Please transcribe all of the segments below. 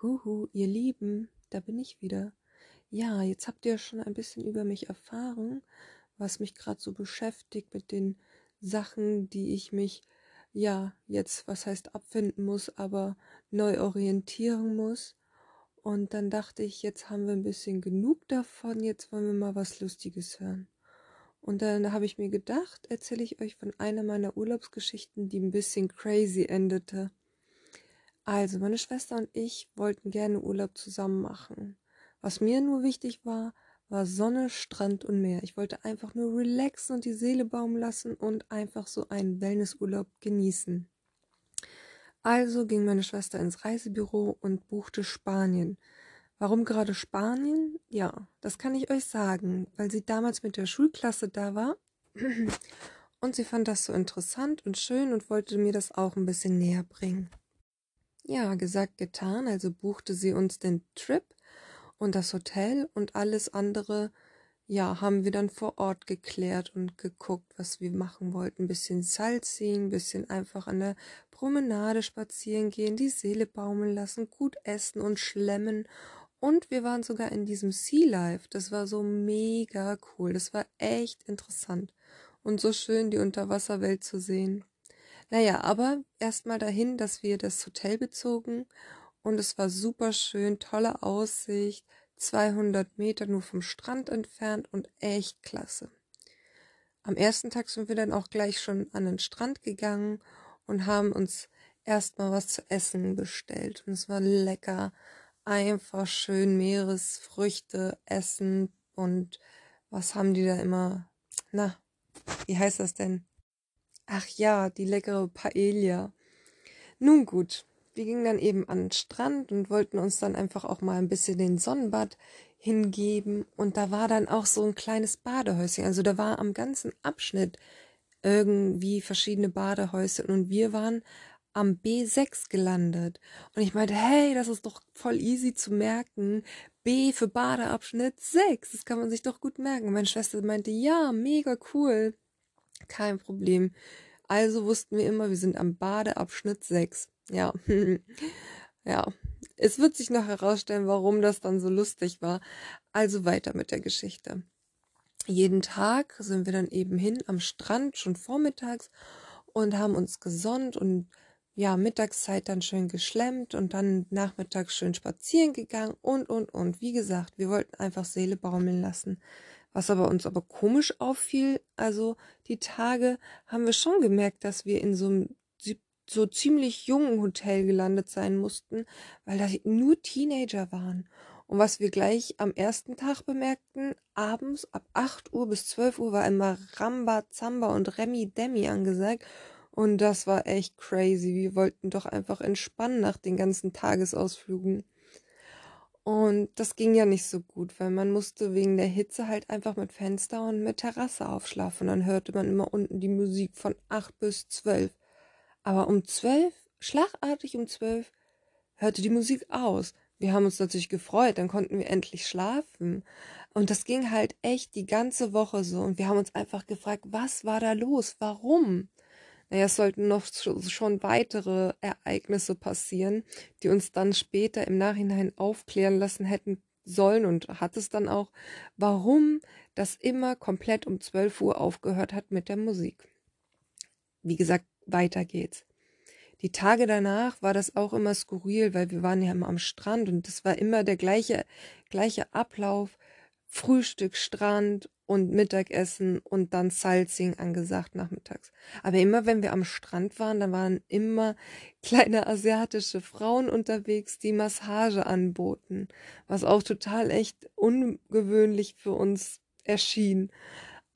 Huhu, ihr Lieben, da bin ich wieder. Ja, jetzt habt ihr schon ein bisschen über mich erfahren, was mich gerade so beschäftigt mit den Sachen, die ich mich ja jetzt, was heißt abfinden muss, aber neu orientieren muss. Und dann dachte ich, jetzt haben wir ein bisschen genug davon, jetzt wollen wir mal was Lustiges hören. Und dann habe ich mir gedacht, erzähle ich euch von einer meiner Urlaubsgeschichten, die ein bisschen crazy endete. Also, meine Schwester und ich wollten gerne Urlaub zusammen machen. Was mir nur wichtig war, war Sonne, Strand und Meer. Ich wollte einfach nur relaxen und die Seele baumen lassen und einfach so einen Wellnessurlaub genießen. Also ging meine Schwester ins Reisebüro und buchte Spanien. Warum gerade Spanien? Ja, das kann ich euch sagen, weil sie damals mit der Schulklasse da war und sie fand das so interessant und schön und wollte mir das auch ein bisschen näher bringen. Ja, gesagt, getan, also buchte sie uns den Trip und das Hotel und alles andere, ja, haben wir dann vor Ort geklärt und geguckt, was wir machen wollten. Ein bisschen Salzing, ein bisschen einfach an der Promenade spazieren gehen, die Seele baumeln lassen, gut essen und schlemmen. Und wir waren sogar in diesem Sea Life. Das war so mega cool. Das war echt interessant. Und so schön, die Unterwasserwelt zu sehen. Naja, aber erstmal dahin, dass wir das Hotel bezogen und es war super schön, tolle Aussicht, 200 Meter nur vom Strand entfernt und echt klasse. Am ersten Tag sind wir dann auch gleich schon an den Strand gegangen und haben uns erstmal was zu essen bestellt und es war lecker, einfach schön Meeresfrüchte essen und was haben die da immer? Na, wie heißt das denn? Ach ja, die leckere Paella. Nun gut, wir gingen dann eben an den Strand und wollten uns dann einfach auch mal ein bisschen den Sonnenbad hingeben. Und da war dann auch so ein kleines Badehäuschen. Also da war am ganzen Abschnitt irgendwie verschiedene Badehäuschen und wir waren am B6 gelandet. Und ich meinte, hey, das ist doch voll easy zu merken. B für Badeabschnitt 6. Das kann man sich doch gut merken. Meine Schwester meinte, ja, mega cool. Kein Problem. Also wussten wir immer, wir sind am Badeabschnitt 6. Ja. ja. Es wird sich noch herausstellen, warum das dann so lustig war. Also weiter mit der Geschichte. Jeden Tag sind wir dann eben hin am Strand, schon vormittags, und haben uns gesonnt und ja, Mittagszeit dann schön geschlemmt und dann nachmittags schön spazieren gegangen und, und, und. Wie gesagt, wir wollten einfach Seele baumeln lassen. Was aber uns aber komisch auffiel, also die Tage haben wir schon gemerkt, dass wir in so einem so ziemlich jungen Hotel gelandet sein mussten, weil da nur Teenager waren. Und was wir gleich am ersten Tag bemerkten, abends ab 8 Uhr bis 12 Uhr war immer Ramba, Zamba und Remi Demi angesagt. Und das war echt crazy. Wir wollten doch einfach entspannen nach den ganzen Tagesausflügen. Und das ging ja nicht so gut, weil man musste wegen der Hitze halt einfach mit Fenster und mit Terrasse aufschlafen. Dann hörte man immer unten die Musik von acht bis zwölf. Aber um zwölf, schlagartig um zwölf, hörte die Musik aus. Wir haben uns natürlich gefreut, dann konnten wir endlich schlafen. Und das ging halt echt die ganze Woche so. Und wir haben uns einfach gefragt, was war da los? Warum? Naja, es sollten noch schon weitere Ereignisse passieren, die uns dann später im Nachhinein aufklären lassen hätten sollen und hat es dann auch, warum das immer komplett um 12 Uhr aufgehört hat mit der Musik. Wie gesagt, weiter geht's. Die Tage danach war das auch immer skurril, weil wir waren ja immer am Strand und das war immer der gleiche, gleiche Ablauf. Frühstück, Strand und Mittagessen und dann Salzing angesagt nachmittags. Aber immer wenn wir am Strand waren, dann waren immer kleine asiatische Frauen unterwegs, die Massage anboten, was auch total echt ungewöhnlich für uns erschien.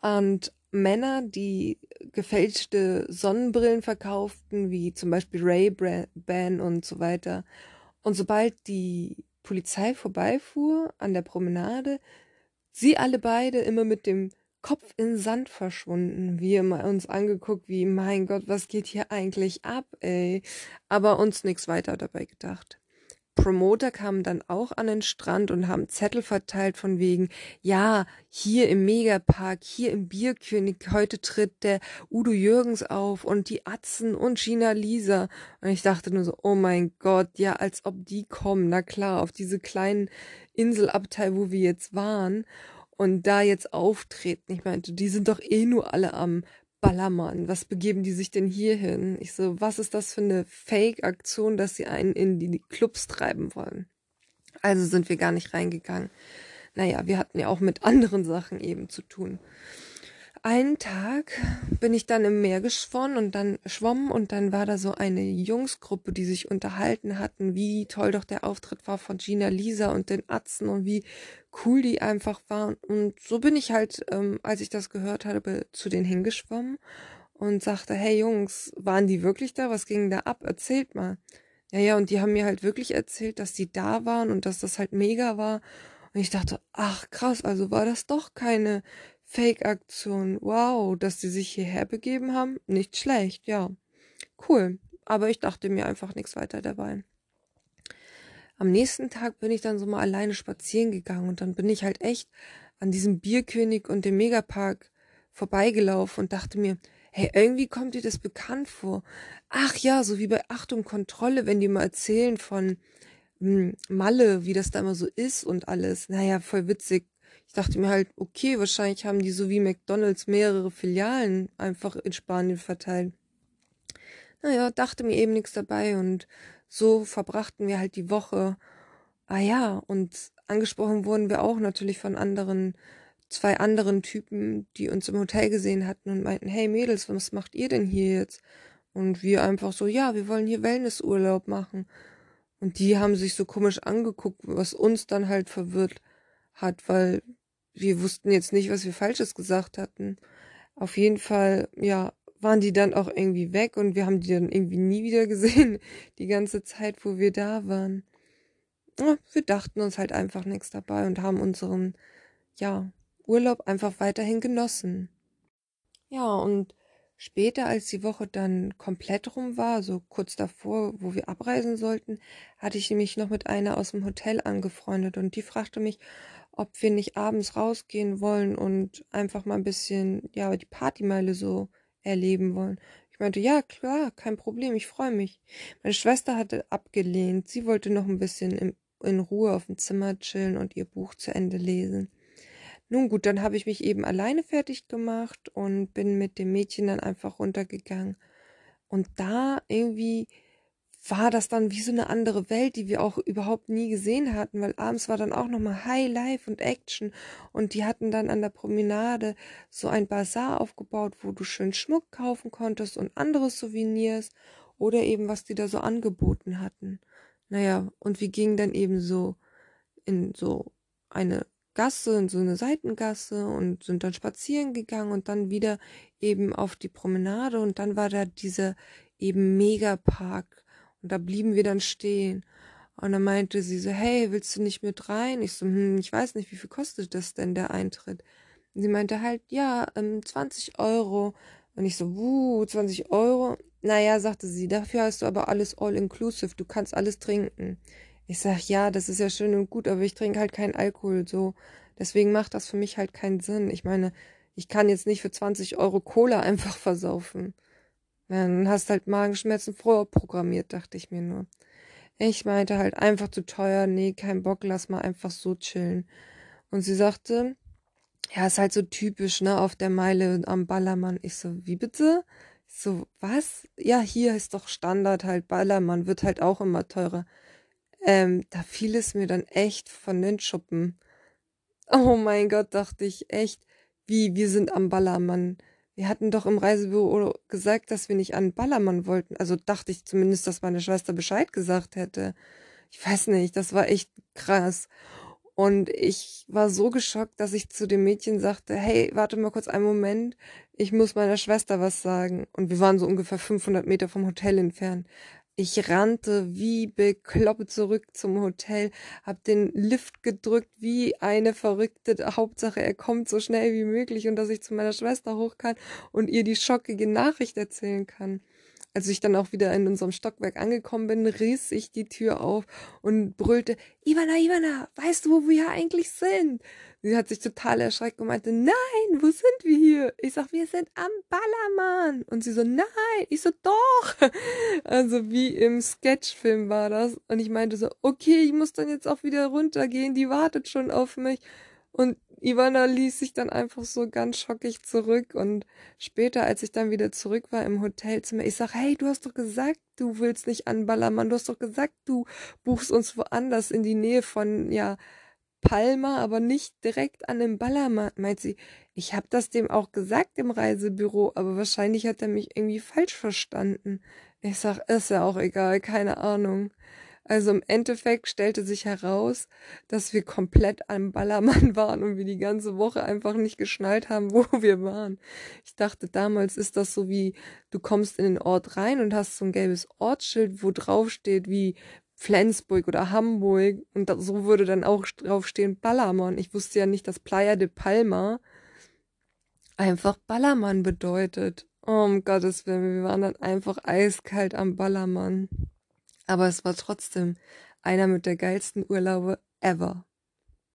Und Männer, die gefälschte Sonnenbrillen verkauften, wie zum Beispiel Ray-Ban und so weiter. Und sobald die Polizei vorbeifuhr an der Promenade, Sie alle beide immer mit dem Kopf in Sand verschwunden. Wir immer uns angeguckt, wie, mein Gott, was geht hier eigentlich ab, ey? Aber uns nichts weiter dabei gedacht. Promoter kamen dann auch an den Strand und haben Zettel verteilt von wegen, ja, hier im Megapark, hier im Bierkönig, heute tritt der Udo Jürgens auf und die Atzen und Gina Lisa. Und ich dachte nur so, oh mein Gott, ja, als ob die kommen, na klar, auf diese kleinen Inselabteil, wo wir jetzt waren und da jetzt auftreten. Ich meinte, die sind doch eh nur alle am Ballermann, was begeben die sich denn hier hin? Ich so, was ist das für eine Fake-Aktion, dass sie einen in die Clubs treiben wollen? Also sind wir gar nicht reingegangen. Naja, wir hatten ja auch mit anderen Sachen eben zu tun. Einen Tag bin ich dann im Meer geschwommen und dann schwommen und dann war da so eine Jungsgruppe, die sich unterhalten hatten, wie toll doch der Auftritt war von Gina Lisa und den Atzen und wie cool die einfach waren. Und so bin ich halt, ähm, als ich das gehört habe, zu denen hingeschwommen und sagte, hey Jungs, waren die wirklich da? Was ging da ab? Erzählt mal. Ja, ja, und die haben mir halt wirklich erzählt, dass die da waren und dass das halt mega war. Und ich dachte, ach krass, also war das doch keine Fake-Aktion. Wow, dass die sich hierher begeben haben. Nicht schlecht, ja. Cool. Aber ich dachte mir einfach nichts weiter dabei. Am nächsten Tag bin ich dann so mal alleine spazieren gegangen und dann bin ich halt echt an diesem Bierkönig und dem Megapark vorbeigelaufen und dachte mir, hey, irgendwie kommt dir das bekannt vor. Ach ja, so wie bei Achtung Kontrolle, wenn die mal erzählen von hm, Malle, wie das da immer so ist und alles. Naja, voll witzig. Ich dachte mir halt, okay, wahrscheinlich haben die so wie McDonalds mehrere Filialen einfach in Spanien verteilt. Naja, dachte mir eben nichts dabei und so verbrachten wir halt die Woche. Ah ja, und angesprochen wurden wir auch natürlich von anderen, zwei anderen Typen, die uns im Hotel gesehen hatten und meinten, hey Mädels, was macht ihr denn hier jetzt? Und wir einfach so, ja, wir wollen hier Wellnessurlaub machen. Und die haben sich so komisch angeguckt, was uns dann halt verwirrt hat, weil wir wussten jetzt nicht, was wir Falsches gesagt hatten. Auf jeden Fall, ja, waren die dann auch irgendwie weg und wir haben die dann irgendwie nie wieder gesehen, die ganze Zeit, wo wir da waren. Ja, wir dachten uns halt einfach nichts dabei und haben unseren, ja, Urlaub einfach weiterhin genossen. Ja, und später, als die Woche dann komplett rum war, so kurz davor, wo wir abreisen sollten, hatte ich mich noch mit einer aus dem Hotel angefreundet und die fragte mich, ob wir nicht abends rausgehen wollen und einfach mal ein bisschen, ja, die Partymeile so erleben wollen. Ich meinte, ja, klar, kein Problem, ich freue mich. Meine Schwester hatte abgelehnt. Sie wollte noch ein bisschen in, in Ruhe auf dem Zimmer chillen und ihr Buch zu Ende lesen. Nun gut, dann habe ich mich eben alleine fertig gemacht und bin mit dem Mädchen dann einfach runtergegangen. Und da irgendwie war das dann wie so eine andere Welt, die wir auch überhaupt nie gesehen hatten, weil abends war dann auch nochmal High Life und Action und die hatten dann an der Promenade so ein Bazar aufgebaut, wo du schön Schmuck kaufen konntest und andere Souvenirs oder eben was die da so angeboten hatten. Naja, und wir gingen dann eben so in so eine Gasse, in so eine Seitengasse und sind dann spazieren gegangen und dann wieder eben auf die Promenade und dann war da dieser eben Megapark und da blieben wir dann stehen. Und dann meinte sie so, hey, willst du nicht mit rein? Ich so, hm, ich weiß nicht, wie viel kostet das denn, der Eintritt? Und sie meinte halt, ja, ähm, 20 Euro. Und ich so, wuh, 20 Euro? Naja, sagte sie, dafür hast du aber alles all-inclusive, du kannst alles trinken. Ich sag, ja, das ist ja schön und gut, aber ich trinke halt keinen Alkohol, so. Deswegen macht das für mich halt keinen Sinn. Ich meine, ich kann jetzt nicht für 20 Euro Cola einfach versaufen. Dann hast halt Magenschmerzen vorprogrammiert, dachte ich mir nur. Ich meinte halt einfach zu teuer, nee, kein Bock, lass mal einfach so chillen. Und sie sagte, ja, ist halt so typisch, ne, auf der Meile am Ballermann. Ich so, wie bitte? Ich so, was? Ja, hier ist doch Standard halt, Ballermann wird halt auch immer teurer. Ähm, da fiel es mir dann echt von den Schuppen. Oh mein Gott, dachte ich, echt, wie, wir sind am Ballermann. Wir hatten doch im Reisebüro gesagt, dass wir nicht an Ballermann wollten. Also dachte ich zumindest, dass meine Schwester Bescheid gesagt hätte. Ich weiß nicht, das war echt krass. Und ich war so geschockt, dass ich zu dem Mädchen sagte, hey, warte mal kurz einen Moment, ich muss meiner Schwester was sagen. Und wir waren so ungefähr 500 Meter vom Hotel entfernt. Ich rannte wie bekloppt zurück zum Hotel, hab den Lift gedrückt wie eine Verrückte. Hauptsache, er kommt so schnell wie möglich und dass ich zu meiner Schwester hoch kann und ihr die schockige Nachricht erzählen kann. Als ich dann auch wieder in unserem Stockwerk angekommen bin, riss ich die Tür auf und brüllte, Ivana, Ivana, weißt du, wo wir eigentlich sind? Sie hat sich total erschreckt und meinte, nein, wo sind wir hier? Ich sag, wir sind am Ballermann. Und sie so, nein. Ich so, doch. Also wie im Sketchfilm war das. Und ich meinte so, okay, ich muss dann jetzt auch wieder runtergehen. Die wartet schon auf mich. Und Ivana ließ sich dann einfach so ganz schockig zurück und später, als ich dann wieder zurück war im Hotelzimmer, ich sag, hey, du hast doch gesagt, du willst nicht an Ballermann, du hast doch gesagt, du buchst uns woanders in die Nähe von, ja, Palma, aber nicht direkt an dem Ballermann. Meint sie, ich hab das dem auch gesagt im Reisebüro, aber wahrscheinlich hat er mich irgendwie falsch verstanden. Ich sag, ist ja auch egal, keine Ahnung. Also im Endeffekt stellte sich heraus, dass wir komplett am Ballermann waren und wir die ganze Woche einfach nicht geschnallt haben, wo wir waren. Ich dachte damals ist das so wie, du kommst in den Ort rein und hast so ein gelbes Ortsschild, wo drauf steht wie Flensburg oder Hamburg und so würde dann auch draufstehen Ballermann. Ich wusste ja nicht, dass Playa de Palma einfach Ballermann bedeutet. Oh, um Gottes Willen, wir waren dann einfach eiskalt am Ballermann. Aber es war trotzdem einer mit der geilsten Urlaube ever.